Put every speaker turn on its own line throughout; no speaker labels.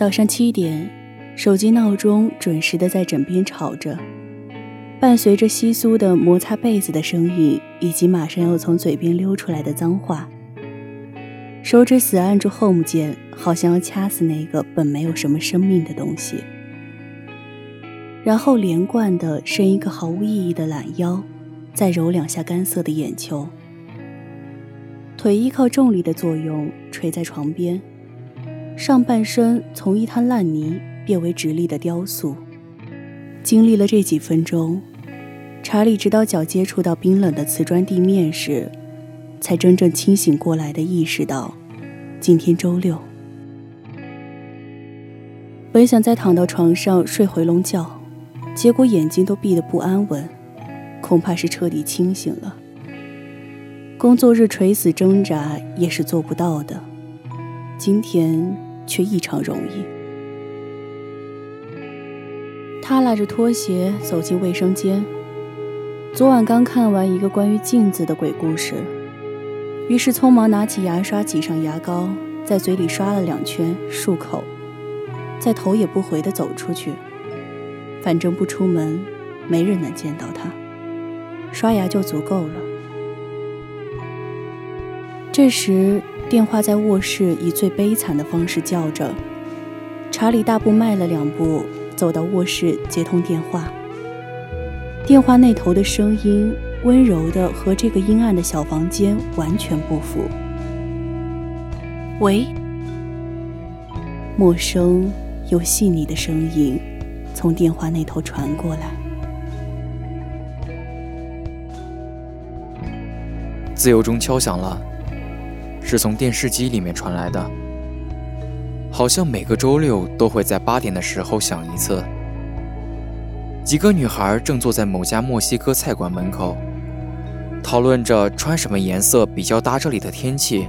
早上七点，手机闹钟准时的在枕边吵着。伴随着窸窣的摩擦被子的声音，以及马上要从嘴边溜出来的脏话，手指死按住 Home 键，好像要掐死那个本没有什么生命的东西。然后连贯的伸一个毫无意义的懒腰，再揉两下干涩的眼球。腿依靠重力的作用垂在床边，上半身从一滩烂泥变为直立的雕塑。经历了这几分钟。查理直到脚接触到冰冷的瓷砖地面时，才真正清醒过来的意识到，今天周六。本想再躺到床上睡回笼觉，结果眼睛都闭得不安稳，恐怕是彻底清醒了。工作日垂死挣扎也是做不到的，今天却异常容易。他拉着拖鞋走进卫生间。昨晚刚看完一个关于镜子的鬼故事，于是匆忙拿起牙刷挤上牙膏，在嘴里刷了两圈漱口，再头也不回地走出去。反正不出门，没人能见到他，刷牙就足够了。这时，电话在卧室以最悲惨的方式叫着。查理大步迈了两步，走到卧室接通电话。电话那头的声音温柔的和这个阴暗的小房间完全不符。喂，陌生又细腻的声音从电话那头传过来。
自由钟敲响了，是从电视机里面传来的，好像每个周六都会在八点的时候响一次。几个女孩正坐在某家墨西哥菜馆门口，讨论着穿什么颜色比较搭这里的天气，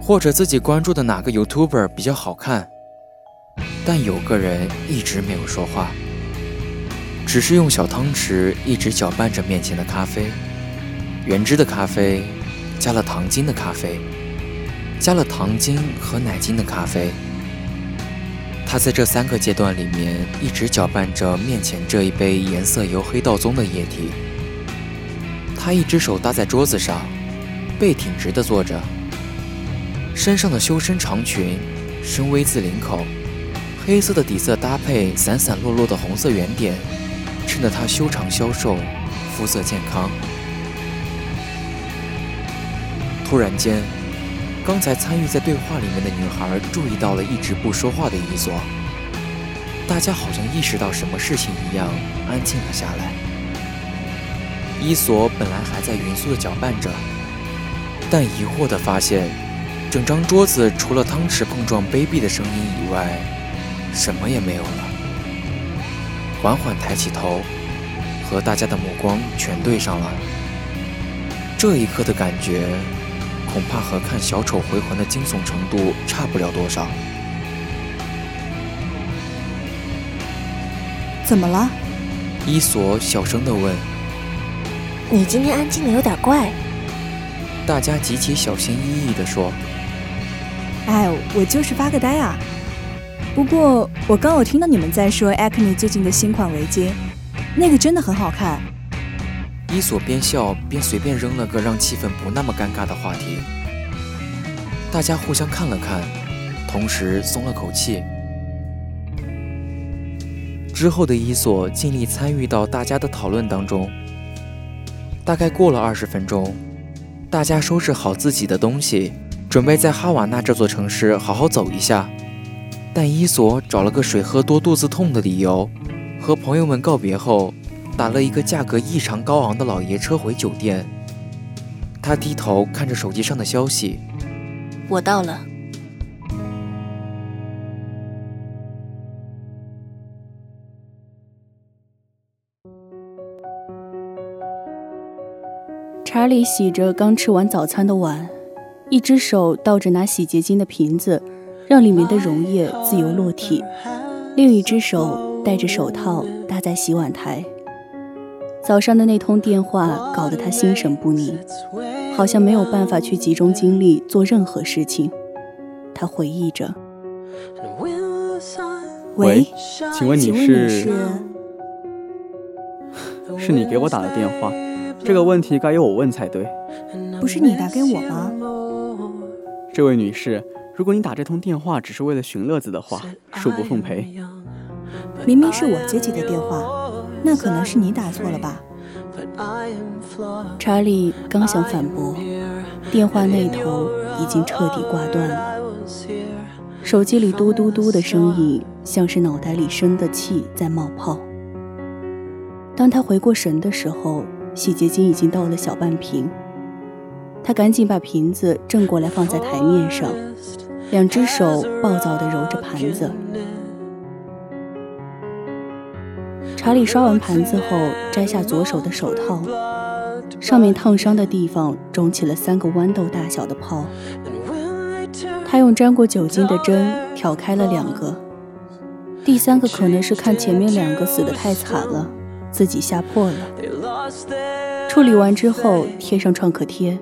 或者自己关注的哪个 YouTuber 比较好看。但有个人一直没有说话，只是用小汤匙一直搅拌着面前的咖啡，原汁的咖啡，加了糖精的咖啡，加了糖精和奶精的咖啡。他在这三个阶段里面一直搅拌着面前这一杯颜色由黑到棕的液体。他一只手搭在桌子上，背挺直的坐着，身上的修身长裙深 V 字领口，黑色的底色搭配散散落落的红色圆点，衬得他修长消瘦，肤色健康。突然间。刚才参与在对话里面的女孩注意到了一直不说话的伊索，大家好像意识到什么事情一样，安静了下来。伊索本来还在匀速的搅拌着，但疑惑的发现，整张桌子除了汤匙碰撞卑鄙的声音以外，什么也没有了。缓缓抬起头，和大家的目光全对上了。这一刻的感觉，恐怕和看小丑回魂的惊悚程度差不了多少。
怎么了？
伊索小声地问。
你今天安静的有点怪。
大家极其小心翼翼地说。
哎，我就是发个呆啊。不过我刚有听到你们在说 Acne 最近的新款围巾，那个真的很好看。
伊索边笑边随便扔了个让气氛不那么尴尬的话题。大家互相看了看，同时松了口气。之后的伊索尽力参与到大家的讨论当中。大概过了二十分钟，大家收拾好自己的东西，准备在哈瓦那这座城市好好走一下。但伊索找了个水喝多肚子痛的理由，和朋友们告别后，打了一个价格异常高昂的老爷车回酒店。他低头看着手机上的消息：“
我到了。”
查理洗着刚吃完早餐的碗，一只手倒着拿洗洁精的瓶子，让里面的溶液自由落体；另一只手戴着手套搭在洗碗台。早上的那通电话搞得他心神不宁，好像没有办法去集中精力做任何事情。他回忆着：“
喂，
请问你是？是你给我打的电话？”这个问题该由我问才对，
不是你打给我吗？
这位女士，如果你打这通电话只是为了寻乐子的话，恕不奉陪。
明明是我接起的电话，那可能是你打错了吧？
查理刚想反驳，电话那头已经彻底挂断了，手机里嘟嘟嘟的声音像是脑袋里生的气在冒泡。当他回过神的时候。洗洁精已经倒了小半瓶，他赶紧把瓶子正过来放在台面上，两只手暴躁地揉着盘子。查理刷完盘子后，摘下左手的手套，上面烫伤的地方肿起了三个豌豆大小的泡。他用沾过酒精的针挑开了两个，第三个可能是看前面两个死得太惨了。自己吓破了。处理完之后，贴上创可贴。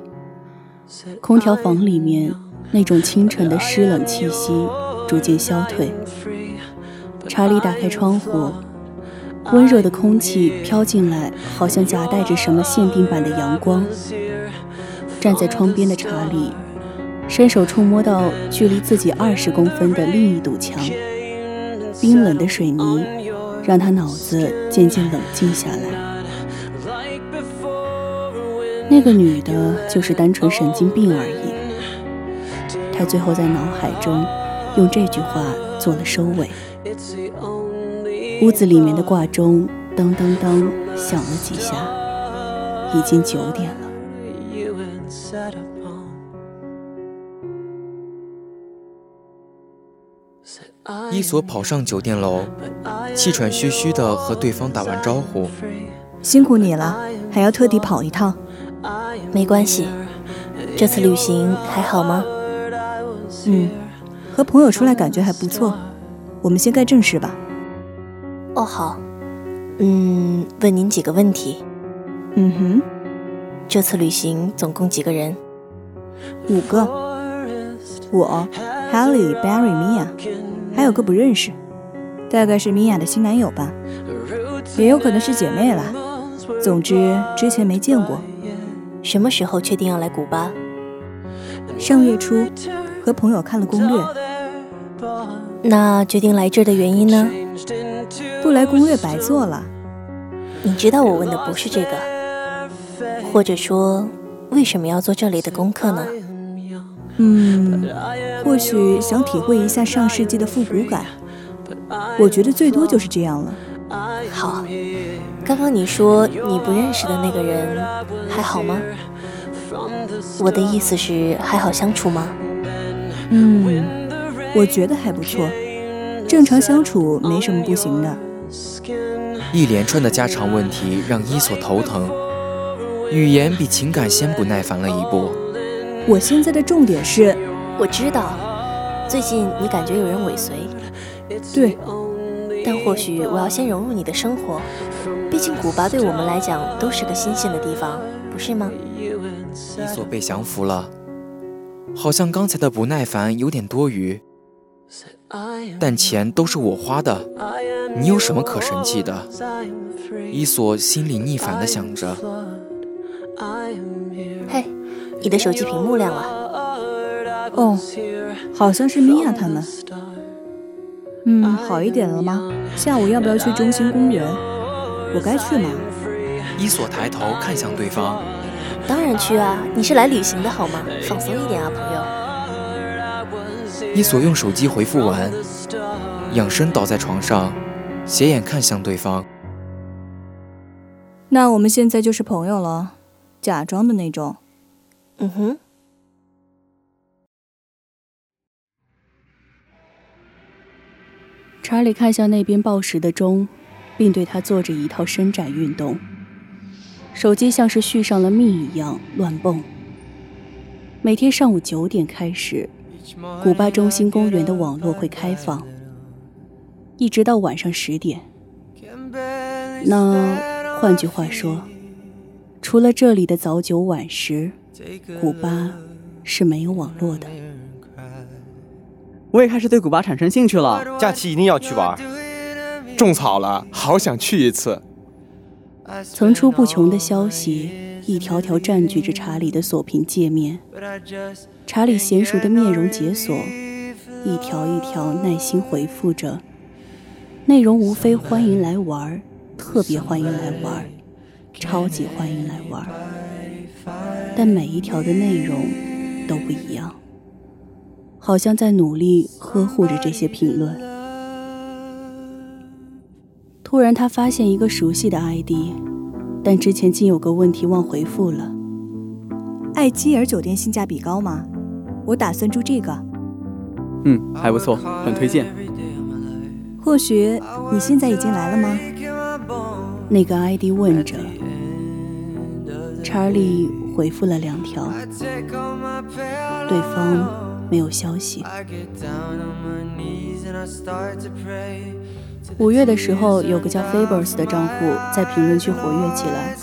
空调房里面那种清晨的湿冷气息逐渐消退。查理打开窗户，温热的空气飘进来，好像夹带着什么限定版的阳光。站在窗边的查理，伸手触摸到距离自己二十公分的另一堵墙，冰冷的水泥。让他脑子渐渐冷静下来。那个女的，就是单纯神经病而已。他最后在脑海中用这句话做了收尾。屋子里面的挂钟当当当响了几下，已经九点了。
伊索跑上酒店楼，气喘吁吁地和对方打完招呼：“
辛苦你了，还要特地跑一趟。”“
没关系，这次旅行还好吗？”“
嗯，和朋友出来感觉还不错。我们先干正事吧。”“
哦，好。嗯，问您几个问题。”“
嗯哼。”“
这次旅行总共几个人？”“
五个。我，Haley、Barry、Mia。”还有个不认识，大概是米娅的新男友吧，也有可能是姐妹啦。总之之前没见过。
什么时候确定要来古巴？
上月初，和朋友看了攻略。
那决定来这儿的原因呢？
不来攻略白做了。
你知道我问的不是这个，或者说为什么要做这里的功课呢？
嗯，或许想体会一下上世纪的复古感，我觉得最多就是这样了。
好，刚刚你说你不认识的那个人还好吗？我的意思是还好相处吗？
嗯，我觉得还不错，正常相处没什么不行的。
一连串的家常问题让伊索头疼，语言比情感先不耐烦了一步。
我现在的重点是，
我知道，最近你感觉有人尾随。
对。
但或许我要先融入你的生活，毕竟古巴对我们来讲都是个新鲜的地方，不是吗？
伊索被降服了，好像刚才的不耐烦有点多余。但钱都是我花的，你有什么可生气的？伊索心里逆反的想着。
嘿，你的手机屏幕亮了。
哦，好像是米娅他们。嗯，好一点了吗？下午要不要去中心公园？我该去吗？
伊索抬头看向对方。
当然去啊，你是来旅行的好吗？放松一点啊，朋友。
伊索用手机回复完，仰身倒在床上，斜眼看向对方。
那我们现在就是朋友了，假装的那种。
嗯哼。
查理看向那边报时的钟，并对他做着一套伸展运动。手机像是续上了命一样乱蹦。每天上午九点开始，古巴中心公园的网络会开放，一直到晚上十点。那换句话说，除了这里的早九晚十，古巴是没有网络的。
我也开始对古巴产生兴趣了，
假期一定要去玩。
种草了，好想去一次。
层出不穷的消息一条条占据着查理的锁屏界面，查理娴熟的面容解锁，一条一条耐心回复着，内容无非欢迎来玩，特别欢迎来玩，超级欢迎来玩，但每一条的内容都不一样。好像在努力呵护着这些评论。突然，他发现一个熟悉的 ID，但之前竟有个问题忘回复了。
艾基尔酒店性价比高吗？我打算住这个。
嗯，还不错，很推荐。
或许你现在已经来了吗？
那个 ID 问着。查理回复了两条，对方。没有消息。五月的时候，有个叫 Fabers 的账户在评论区活跃起来。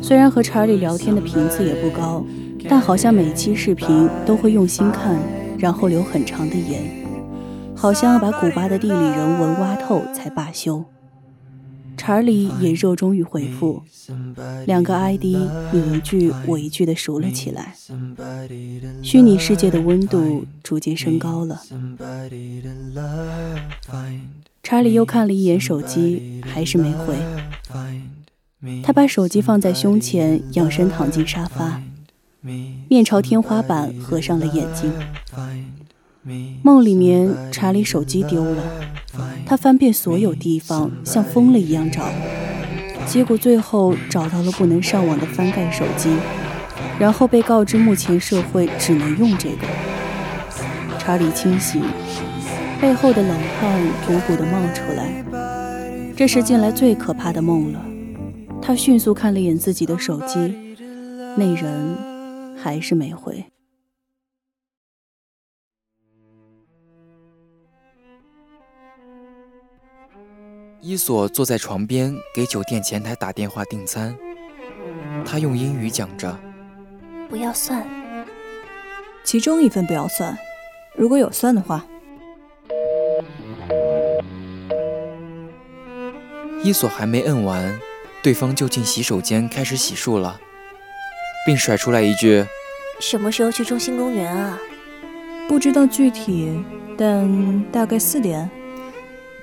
虽然和查理聊天的频次也不高，但好像每期视频都会用心看，然后留很长的言，好像要把古巴的地理人文挖透才罢休。查理也热衷于回复，两个 ID 你一句我一句的熟了起来。虚拟世界的温度逐渐升高了。查理又看了一眼手机，还是没回。他把手机放在胸前，仰身躺进沙发，面朝天花板，合上了眼睛。梦里面，查理手机丢了，他翻遍所有地方，像疯了一样找，结果最后找到了不能上网的翻盖手机，然后被告知目前社会只能用这个。查理清醒，背后的冷汗汩汩地冒出来，这是近来最可怕的梦了。他迅速看了眼自己的手机，那人还是没回。
伊索坐在床边，给酒店前台打电话订餐。他用英语讲着：“
不要算，
其中一份不要算，如果有算的话。”
伊索还没摁完，对方就进洗手间开始洗漱了，并甩出来一句：“
什么时候去中心公园啊？”
不知道具体，但大概四点。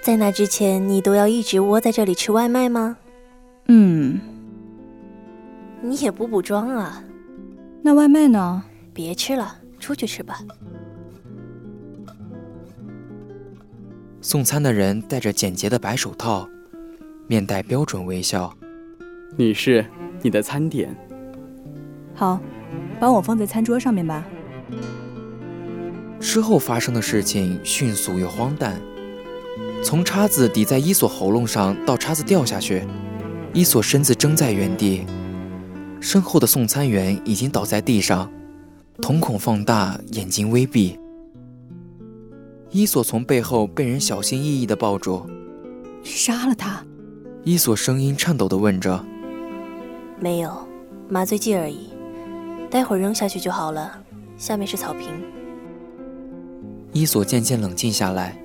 在那之前，你都要一直窝在这里吃外卖吗？
嗯，
你也不补妆啊？
那外卖呢？
别吃了，出去吃吧。
送餐的人戴着简洁的白手套，面带标准微笑。
女士，你的餐点。
好，帮我放在餐桌上面吧。
之后发生的事情迅速又荒诞。从叉子抵在伊索喉咙上到叉子掉下去，伊索身子怔在原地，身后的送餐员已经倒在地上，瞳孔放大，眼睛微闭。伊索从背后被人小心翼翼地抱住，
杀了他。
伊索声音颤抖地问着：“
没有，麻醉剂而已，待会儿扔下去就好了。下面是草坪。”
伊索渐渐冷静下来，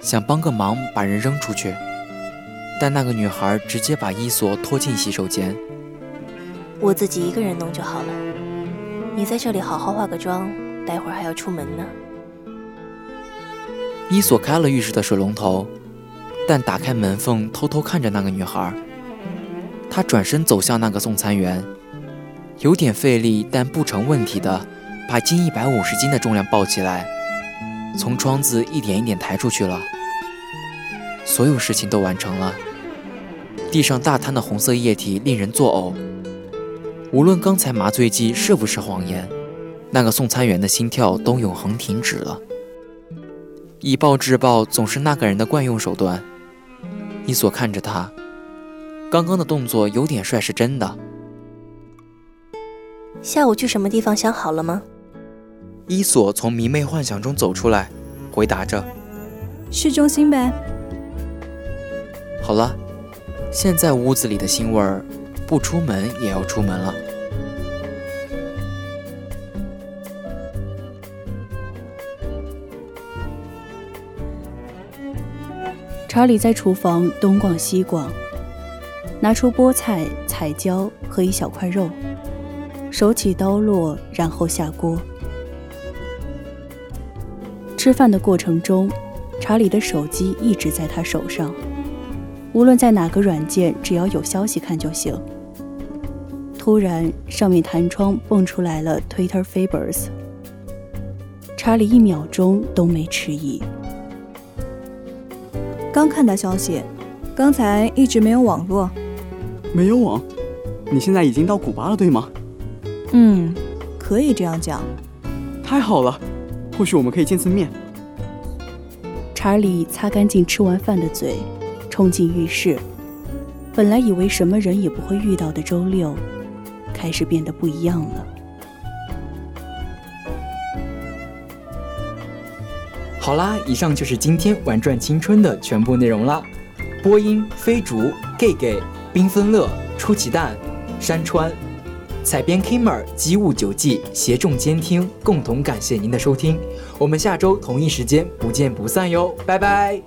想帮个忙把人扔出去，但那个女孩直接把伊索拖进洗手间。
我自己一个人弄就好了，你在这里好好化个妆，待会儿还要出门呢。
伊索开了浴室的水龙头，但打开门缝偷偷看着那个女孩。他转身走向那个送餐员，有点费力但不成问题的把近一百五十斤的重量抱起来。从窗子一点一点抬出去了，所有事情都完成了。地上大滩的红色液体令人作呕。无论刚才麻醉剂是不是谎言，那个送餐员的心跳都永恒停止了。以暴制暴总是那个人的惯用手段。伊索看着他，刚刚的动作有点帅，是真的。
下午去什么地方想好了吗？
伊索从迷妹幻想中走出来，回答着：“
市中心呗。”
好了，现在屋子里的腥味儿，不出门也要出门了。
查理在厨房东逛西逛，拿出菠菜、彩椒和一小块肉，手起刀落，然后下锅。吃饭的过程中，查理的手机一直在他手上，无论在哪个软件，只要有消息看就行。突然，上面弹窗蹦出来了 Twitter f a b e r s 查理一秒钟都没迟疑。
刚看到消息，刚才一直没有网络。
没有网？你现在已经到古巴了，对吗？
嗯，可以这样讲。
太好了。或许我们可以见次面。
查理擦干净吃完饭的嘴，冲进浴室。本来以为什么人也不会遇到的周六，开始变得不一样了。
好啦，以上就是今天玩转青春的全部内容啦。播音：飞竹、gay gay、缤纷乐、出奇蛋、山川。采编 Kimmer 机务九记协众监听，共同感谢您的收听，我们下周同一时间不见不散哟，拜拜。